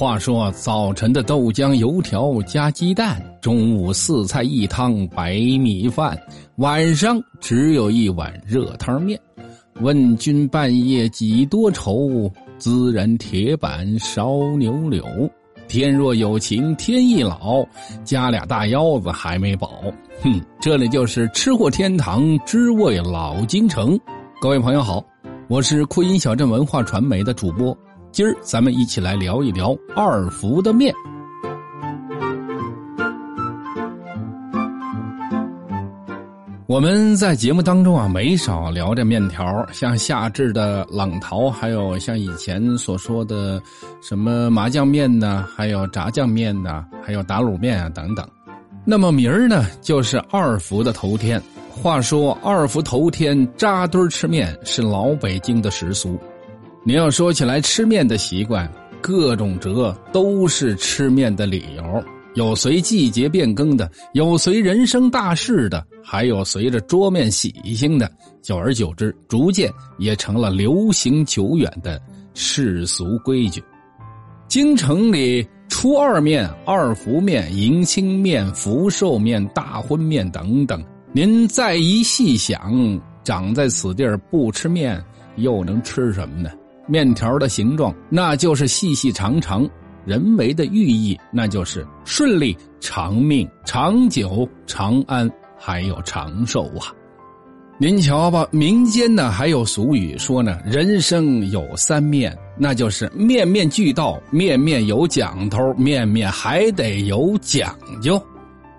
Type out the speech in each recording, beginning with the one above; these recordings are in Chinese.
话说早晨的豆浆油条加鸡蛋，中午四菜一汤白米饭，晚上只有一碗热汤面。问君半夜几多愁？孜然铁板烧牛柳。天若有情天亦老，加俩大腰子还没饱。哼，这里就是吃货天堂，知味老京城。各位朋友好，我是酷音小镇文化传媒的主播。今儿咱们一起来聊一聊二福的面。我们在节目当中啊，没少聊这面条，像夏至的冷淘，还有像以前所说的什么麻酱面呢，还有炸酱面呢，还有打卤面啊等等。那么明儿呢，就是二福的头天。话说二福头天扎堆吃面是老北京的习俗。你要说起来吃面的习惯，各种折都是吃面的理由。有随季节变更的，有随人生大事的，还有随着桌面喜庆的。久而久之，逐渐也成了流行久远的世俗规矩。京城里初二面、二福面、迎亲面、福寿面、大婚面等等，您再一细想，长在此地儿不吃面，又能吃什么呢？面条的形状，那就是细细长长；人为的寓意，那就是顺利、长命、长久、长安，还有长寿啊！您瞧吧，民间呢还有俗语说呢：“人生有三面，那就是面面俱到，面面有讲头，面面还得有讲究。”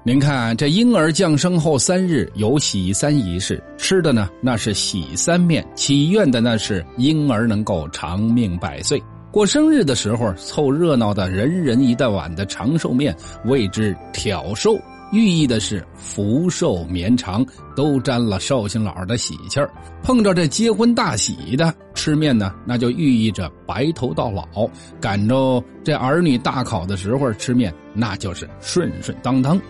您看，这婴儿降生后三日有喜三仪式，吃的呢那是喜三面，祈愿的那是婴儿能够长命百岁。过生日的时候凑热闹的人人一大碗的长寿面，谓之挑寿，寓意的是福寿绵长，都沾了寿星老的喜气儿。碰着这结婚大喜的吃面呢，那就寓意着白头到老；赶着这儿女大考的时候吃面，那就是顺顺当当。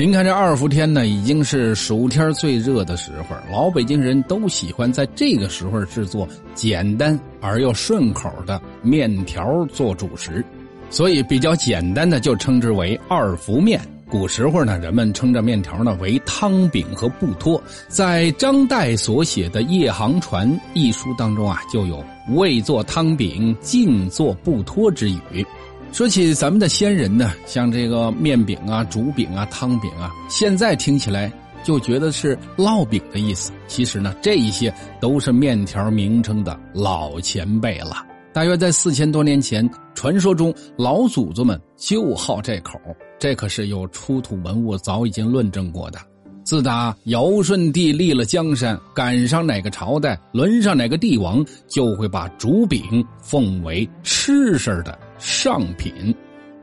您看这二伏天呢，已经是暑天最热的时候，老北京人都喜欢在这个时候制作简单而又顺口的面条做主食，所以比较简单的就称之为二伏面。古时候呢，人们称这面条呢为汤饼和布托。在张岱所写的《夜航船》一书当中啊，就有“未做汤饼，尽做布托”之语。说起咱们的先人呢，像这个面饼啊、竹饼啊、汤饼啊，现在听起来就觉得是烙饼的意思。其实呢，这一些都是面条名称的老前辈了。大约在四千多年前，传说中老祖宗们就好这口，这可是有出土文物早已经论证过的。自打尧舜帝立了江山，赶上哪个朝代，轮上哪个帝王，就会把竹饼奉为吃食的。上品，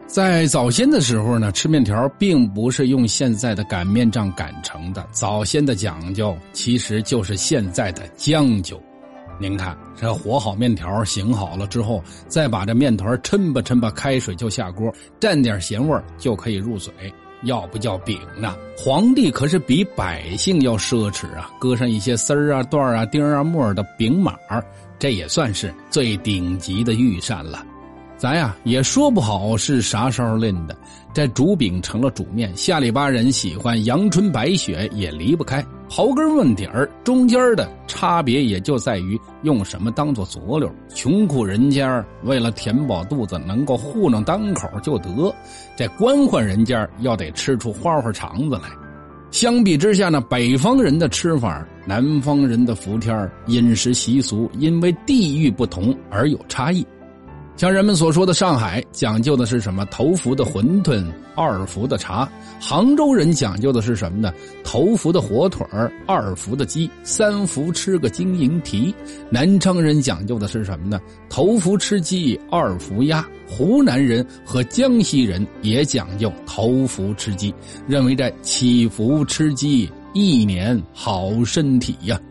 在早先的时候呢，吃面条并不是用现在的擀面杖擀成的。早先的讲究其实就是现在的将就。您看，这和好面条，醒好了之后，再把这面团抻吧抻吧，开水就下锅，蘸点咸味就可以入嘴。要不叫饼呢？皇帝可是比百姓要奢侈啊，搁上一些丝儿啊、段啊、丁啊、沫的饼码这也算是最顶级的御膳了。咱呀也说不好是啥时候练的，这煮饼成了煮面，下里巴人喜欢，阳春白雪也离不开。刨根问底儿，中间的差别也就在于用什么当做佐料。穷苦人家为了填饱肚子，能够糊弄当口就得；这官宦人家要得吃出花花肠子来。相比之下呢，北方人的吃法，南方人的伏天饮食习俗因为地域不同而有差异。像人们所说的上海讲究的是什么？头伏的馄饨，二伏的茶。杭州人讲究的是什么呢？头伏的火腿二伏的鸡，三伏吃个金银蹄。南昌人讲究的是什么呢？头伏吃鸡，二伏鸭。湖南人和江西人也讲究头伏吃鸡，认为这祈福吃鸡，一年好身体呀。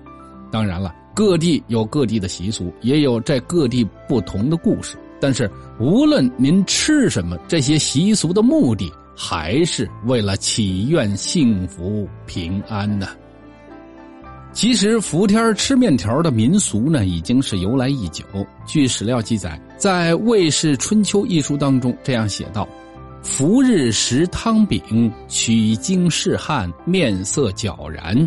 当然了，各地有各地的习俗，也有在各地不同的故事。但是，无论您吃什么，这些习俗的目的还是为了祈愿幸福平安呢。其实伏天吃面条的民俗呢，已经是由来已久。据史料记载，在《魏氏春秋》一书当中这样写道：“伏日食汤饼，取经试汗，面色皎然。”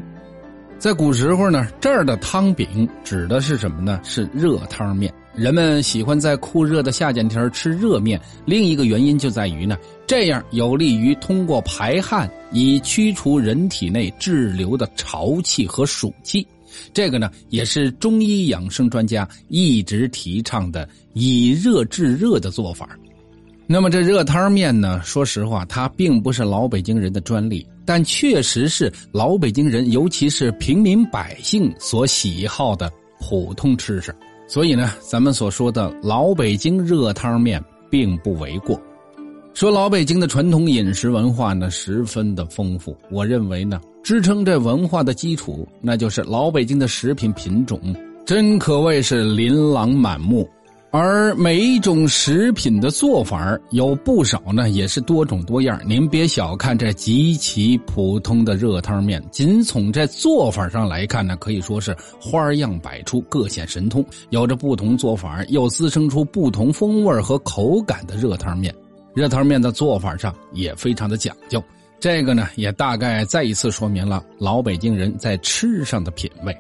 在古时候呢，这儿的汤饼指的是什么呢？是热汤面。人们喜欢在酷热的夏天天吃热面，另一个原因就在于呢，这样有利于通过排汗以驱除人体内滞留的潮气和暑气。这个呢，也是中医养生专家一直提倡的以热制热的做法。那么这热汤面呢，说实话，它并不是老北京人的专利，但确实是老北京人，尤其是平民百姓所喜好的普通吃食。所以呢，咱们所说的老北京热汤面并不为过。说老北京的传统饮食文化呢，十分的丰富。我认为呢，支撑这文化的基础，那就是老北京的食品品种，真可谓是琳琅满目。而每一种食品的做法有不少呢，也是多种多样。您别小看这极其普通的热汤面，仅从这做法上来看呢，可以说是花样百出，各显神通。有着不同做法，又滋生出不同风味和口感的热汤面。热汤面的做法上也非常的讲究，这个呢，也大概再一次说明了老北京人在吃上的品味。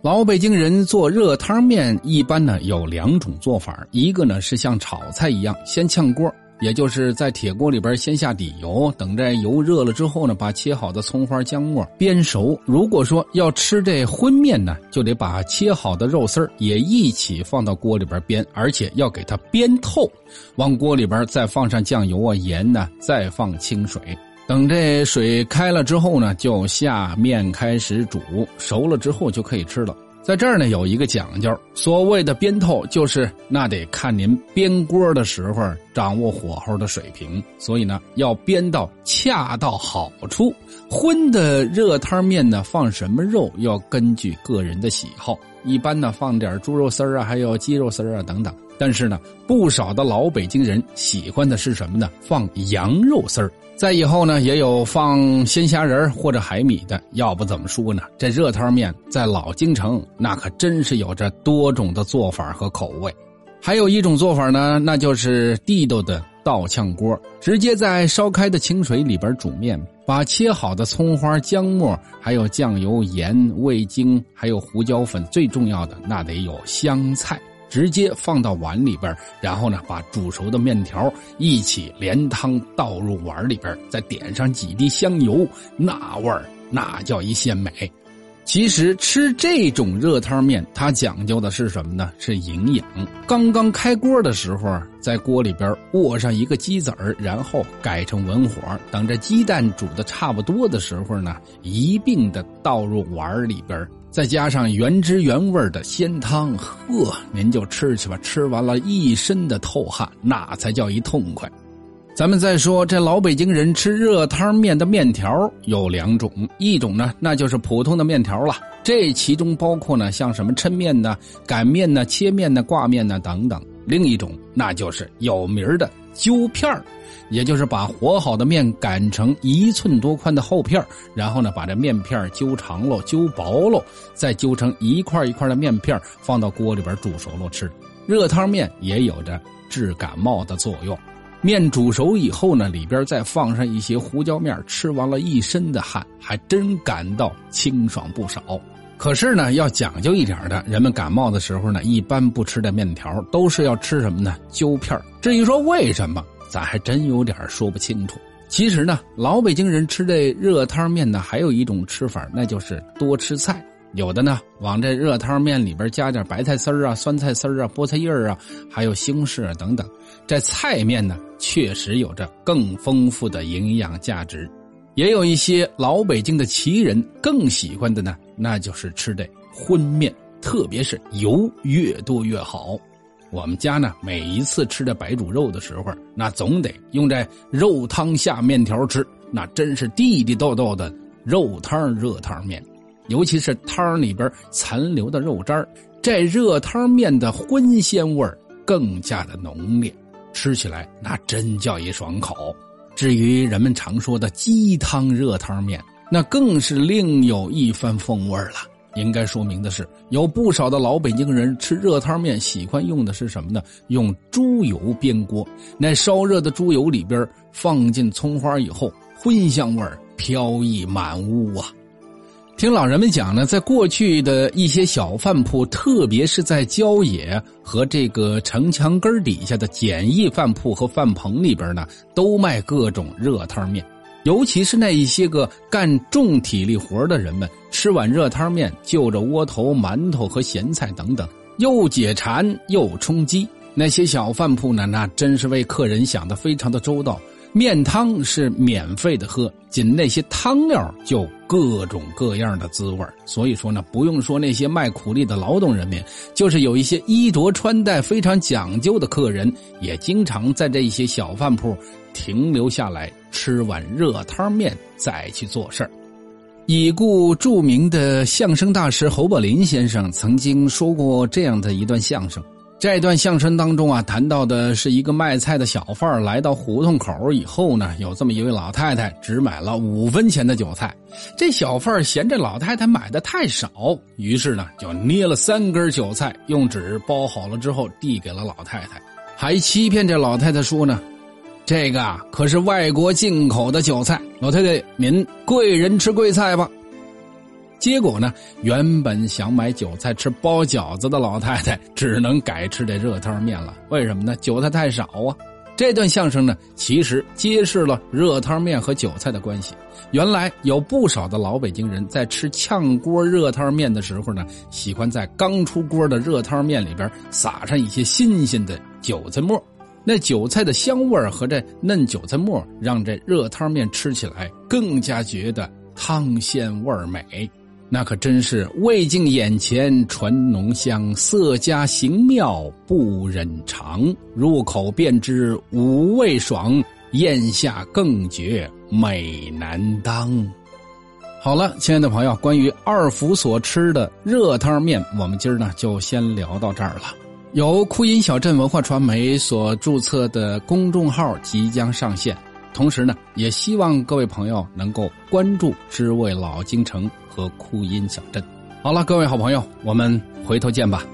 老北京人做热汤面一般呢有两种做法，一个呢是像炒菜一样先炝锅，也就是在铁锅里边先下底油，等这油热了之后呢，把切好的葱花姜末煸熟。如果说要吃这荤面呢，就得把切好的肉丝也一起放到锅里边煸，而且要给它煸透。往锅里边再放上酱油啊盐呢，再放清水。等这水开了之后呢，就下面开始煮，熟了之后就可以吃了。在这儿呢有一个讲究，所谓的煸透，就是那得看您煸锅的时候掌握火候的水平，所以呢要煸到恰到好处。荤的热汤面呢放什么肉要根据个人的喜好，一般呢放点猪肉丝啊，还有鸡肉丝啊等等。但是呢，不少的老北京人喜欢的是什么呢？放羊肉丝儿。再以后呢，也有放鲜虾仁或者海米的。要不怎么说呢？这热汤面在老京城那可真是有着多种的做法和口味。还有一种做法呢，那就是地道的倒炝锅，直接在烧开的清水里边煮面，把切好的葱花、姜末，还有酱油、盐、味精，还有胡椒粉，最重要的那得有香菜。直接放到碗里边，然后呢，把煮熟的面条一起连汤倒入碗里边，再点上几滴香油，那味儿那叫一鲜美。其实吃这种热汤面，它讲究的是什么呢？是营养。刚刚开锅的时候，在锅里边卧上一个鸡子儿，然后改成文火，等这鸡蛋煮的差不多的时候呢，一并的倒入碗里边。再加上原汁原味的鲜汤，呵，您就吃去吧。吃完了一身的透汗，那才叫一痛快。咱们再说，这老北京人吃热汤面的面条有两种，一种呢，那就是普通的面条了。这其中包括呢，像什么抻面呢、擀面呢、切面呢、挂面呢等等。另一种，那就是有名的揪片儿。也就是把和好的面擀成一寸多宽的厚片儿然后呢，把这面片揪长喽、揪薄喽，再揪成一块一块的面片放到锅里边煮熟了吃。热汤面也有着治感冒的作用。面煮熟以后呢，里边再放上一些胡椒面，吃完了一身的汗，还真感到清爽不少。可是呢，要讲究一点的，人们感冒的时候呢，一般不吃这面条，都是要吃什么呢？揪片至于说为什么？咱还真有点说不清楚。其实呢，老北京人吃这热汤面呢，还有一种吃法，那就是多吃菜。有的呢，往这热汤面里边加点白菜丝啊、酸菜丝啊、菠菜叶啊，还有西红柿啊等等。这菜面呢，确实有着更丰富的营养价值。也有一些老北京的奇人更喜欢的呢，那就是吃这荤面，特别是油越多越好。我们家呢，每一次吃这白煮肉的时候，那总得用这肉汤下面条吃，那真是地地道道的肉汤热汤面。尤其是汤里边残留的肉渣这热汤面的荤鲜味更加的浓烈，吃起来那真叫一爽口。至于人们常说的鸡汤热汤面，那更是另有一番风味了。应该说明的是，有不少的老北京人吃热汤面喜欢用的是什么呢？用猪油煸锅，那烧热的猪油里边放进葱花以后，荤香味飘逸满屋啊。听老人们讲呢，在过去的一些小饭铺，特别是在郊野和这个城墙根底下的简易饭铺和饭棚里边呢，都卖各种热汤面。尤其是那一些个干重体力活的人们，吃碗热汤面，就着窝头、馒头和咸菜等等，又解馋又充饥。那些小饭铺呢，那真是为客人想的非常的周到。面汤是免费的喝，仅那些汤料就各种各样的滋味所以说呢，不用说那些卖苦力的劳动人民，就是有一些衣着穿戴非常讲究的客人，也经常在这一些小饭铺停留下来吃碗热汤面，再去做事已故著名的相声大师侯宝林先生曾经说过这样的一段相声。这段相声当中啊，谈到的是一个卖菜的小贩来到胡同口以后呢，有这么一位老太太只买了五分钱的韭菜。这小贩嫌这老太太买的太少，于是呢就捏了三根韭菜，用纸包好了之后递给了老太太，还欺骗这老太太说呢：“这个啊可是外国进口的韭菜，老太太您贵人吃贵菜吧。”结果呢，原本想买韭菜吃包饺子的老太太，只能改吃这热汤面了。为什么呢？韭菜太少啊！这段相声呢，其实揭示了热汤面和韭菜的关系。原来有不少的老北京人在吃炝锅热汤面的时候呢，喜欢在刚出锅的热汤面里边撒上一些新鲜的韭菜末。那韭菜的香味和这嫩韭菜末，让这热汤面吃起来更加觉得汤鲜味美。那可真是味尽眼前传浓香，色佳形妙不忍尝。入口便知五味爽，咽下更觉美难当。好了，亲爱的朋友，关于二福所吃的热汤面，我们今儿呢就先聊到这儿了。由酷音小镇文化传媒所注册的公众号即将上线，同时呢，也希望各位朋友能够关注“知味老京城”。和哭音小镇，好了，各位好朋友，我们回头见吧。